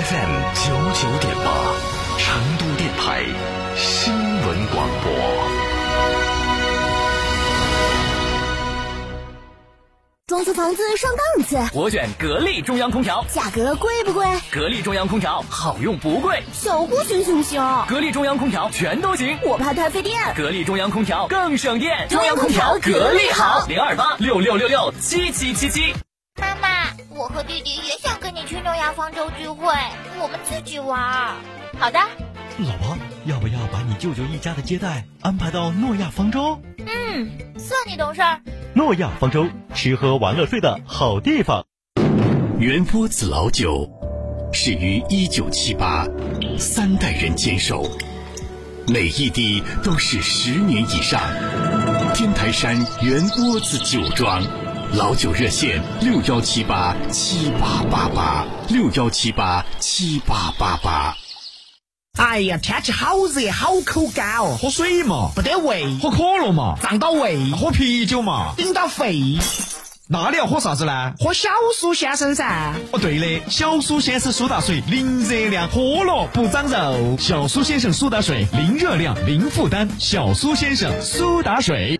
，FM 九九点八，成都电台新闻广播。装修房子上档次，我选格力中央空调，价格贵不贵？格力中央空调好用不贵，小户型行不行？格力中央空调全都行。我怕太费电。格力中央空调更省电，中央空调格力好零二八六六六六七七七七。妈妈，我和弟弟也想亚方舟聚会，我们自己玩。好的，老婆，要不要把你舅舅一家的接待安排到诺亚方舟？嗯，算你懂事儿。诺亚方舟，吃喝玩乐睡的好地方。原波子老酒，始于一九七八，三代人坚守，每一滴都是十年以上。天台山原窝子酒庄，老酒热线六幺七八七八八八六幺七八七八八八。哎呀，天气好热，好口干哦，喝水嘛，不得胃，喝可乐嘛，胀到胃，喝啤酒嘛，顶到肺。那你要喝啥子呢？喝小苏先生噻。哦，对的，小苏先生苏打水，零热量，喝了不长肉。小苏先生苏打水，零热量，零负担。小苏先生苏打水。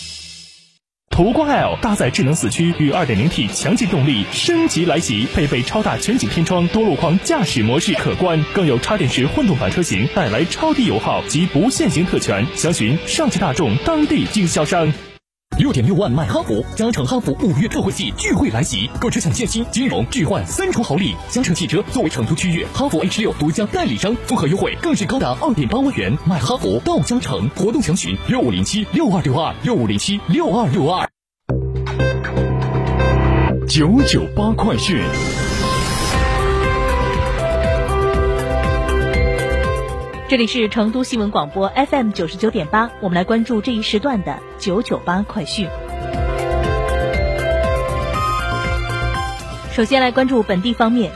途观 L 搭载智能四驱与 2.0T 强劲动力升级来袭，配备超大全景天窗、多路况驾驶模式可观，更有插电式混动版车型带来超低油耗及不限行特权。详询上汽大众当地经销商。六点六万买哈弗，嘉诚哈弗五月特惠季聚会来袭，购车享现金、金融置换三重好礼。嘉诚汽车作为成都区域哈弗 H 六独家代理商，综合优惠更是高达二点八万元。买哈弗到嘉诚，活动详询六五零七六二六二六五零七六二六二。九九八快讯。这里是成都新闻广播 FM 九十九点八，我们来关注这一时段的九九八快讯。首先来关注本地方面，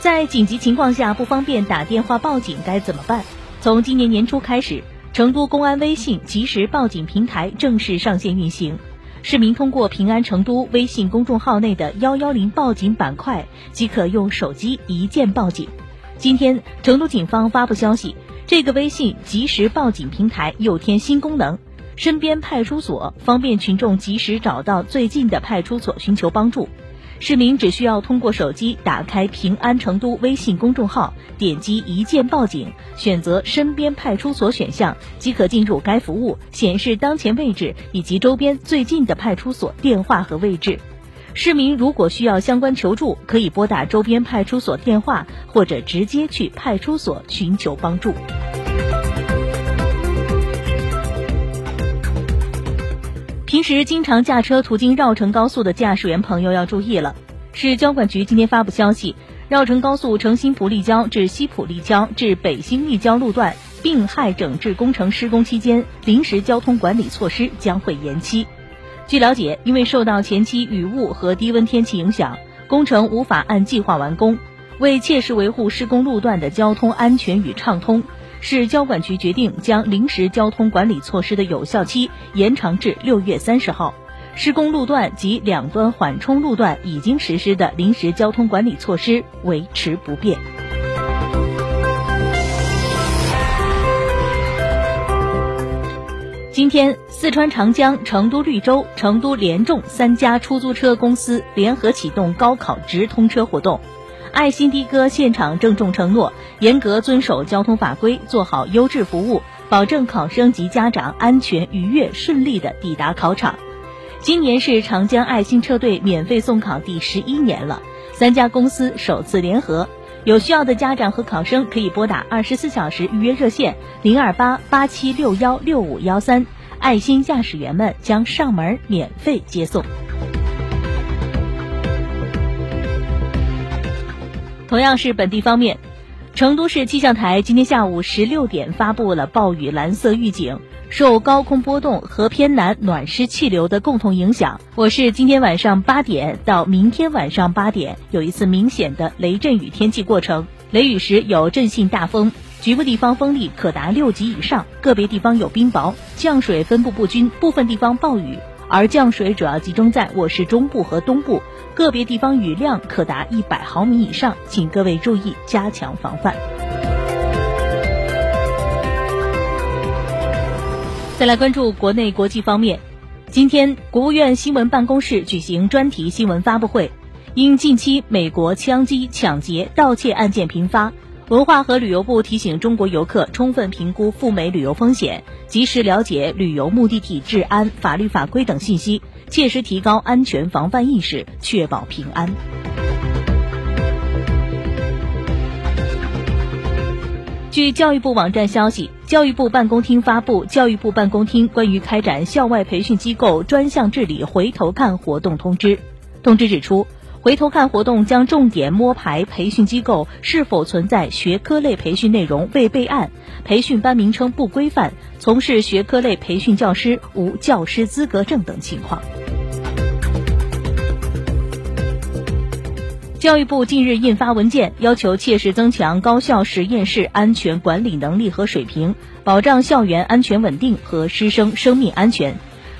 在紧急情况下不方便打电话报警该怎么办？从今年年初开始，成都公安微信即时报警平台正式上线运行。市民通过“平安成都”微信公众号内的“幺幺零”报警板块，即可用手机一键报警。今天，成都警方发布消息，这个微信即时报警平台又添新功能“身边派出所”，方便群众及时找到最近的派出所寻求帮助。市民只需要通过手机打开“平安成都”微信公众号，点击一键报警，选择“身边派出所”选项，即可进入该服务，显示当前位置以及周边最近的派出所电话和位置。市民如果需要相关求助，可以拨打周边派出所电话，或者直接去派出所寻求帮助。平时经常驾车途经绕城高速的驾驶员朋友要注意了，市交管局今天发布消息，绕城高速城新浦立交至西浦立交至北新立交路段病害整治工程施工期间，临时交通管理措施将会延期。据了解，因为受到前期雨雾和低温天气影响，工程无法按计划完工。为切实维护施工路段的交通安全与畅通，市交管局决定将临时交通管理措施的有效期延长至六月三十号。施工路段及两端缓冲路段已经实施的临时交通管理措施维持不变。今天，四川长江、成都绿洲、成都联众三家出租车公司联合启动高考直通车活动。爱心的哥现场郑重承诺，严格遵守交通法规，做好优质服务，保证考生及家长安全愉悦、顺利的抵达考场。今年是长江爱心车队免费送考第十一年了，三家公司首次联合，有需要的家长和考生可以拨打二十四小时预约热线零二八八七六幺六五幺三，爱心驾驶员们将上门免费接送。同样是本地方面，成都市气象台今天下午十六点发布了暴雨蓝色预警。受高空波动和偏南暖湿气流的共同影响，我市今天晚上八点到明天晚上八点有一次明显的雷阵雨天气过程。雷雨时有阵性大风，局部地方风力可达六级以上，个别地方有冰雹，降水分布不均，部分地方暴雨。而降水主要集中在我市中部和东部，个别地方雨量可达一百毫米以上，请各位注意加强防范。再来关注国内国际方面，今天国务院新闻办公室举行专题新闻发布会，因近期美国枪击、抢劫、盗窃案件频发，文化和旅游部提醒中国游客充分评估赴美旅游风险，及时了解旅游目的地治安、法律法规等信息，切实提高安全防范意识，确保平安。据教育部网站消息，教育部办公厅发布《教育部办公厅关于开展校外培训机构专项治理回头看活动通知》。通知指出，回头看活动将重点摸排培训机构是否存在学科类培训内容未备案、培训班名称不规范、从事学科类培训教师无教师资格证等情况。教育部近日印发文件，要求切实增强高校实验室安全管理能力和水平，保障校园安全稳定和师生生命安全。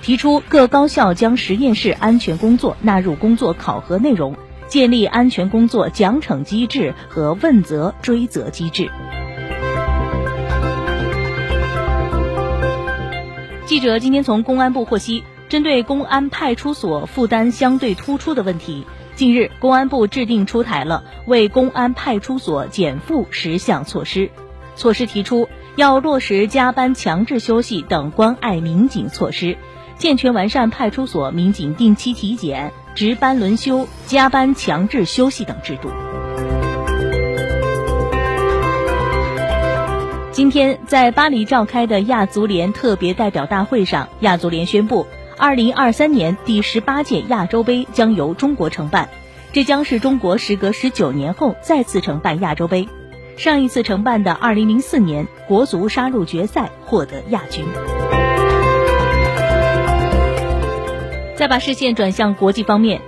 提出各高校将实验室安全工作纳入工作考核内容，建立安全工作奖惩机制和问责追责机制。记者今天从公安部获悉，针对公安派出所负担相对突出的问题。近日，公安部制定出台了为公安派出所减负十项措施。措施提出，要落实加班强制休息等关爱民警措施，健全完善派出所民警定期体检、值班轮休、加班强制休息等制度。今天在巴黎召开的亚足联特别代表大会上，亚足联宣布。二零二三年第十八届亚洲杯将由中国承办，这将是中国时隔十九年后再次承办亚洲杯。上一次承办的二零零四年，国足杀入决赛获得亚军。再把视线转向国际方面，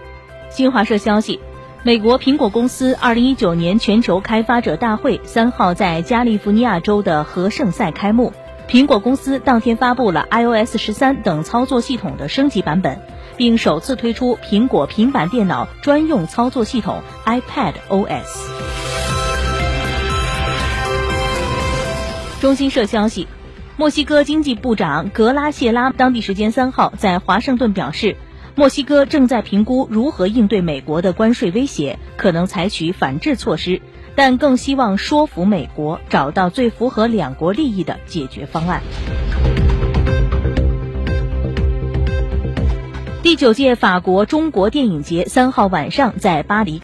新华社消息，美国苹果公司二零一九年全球开发者大会三号在加利福尼亚州的和盛赛开幕。苹果公司当天发布了 iOS 十三等操作系统的升级版本，并首次推出苹果平板电脑专用操作系统 iPad OS。中新社消息，墨西哥经济部长格拉谢拉当地时间三号在华盛顿表示，墨西哥正在评估如何应对美国的关税威胁，可能采取反制措施。但更希望说服美国找到最符合两国利益的解决方案。第九届法国中国电影节三号晚上在巴黎。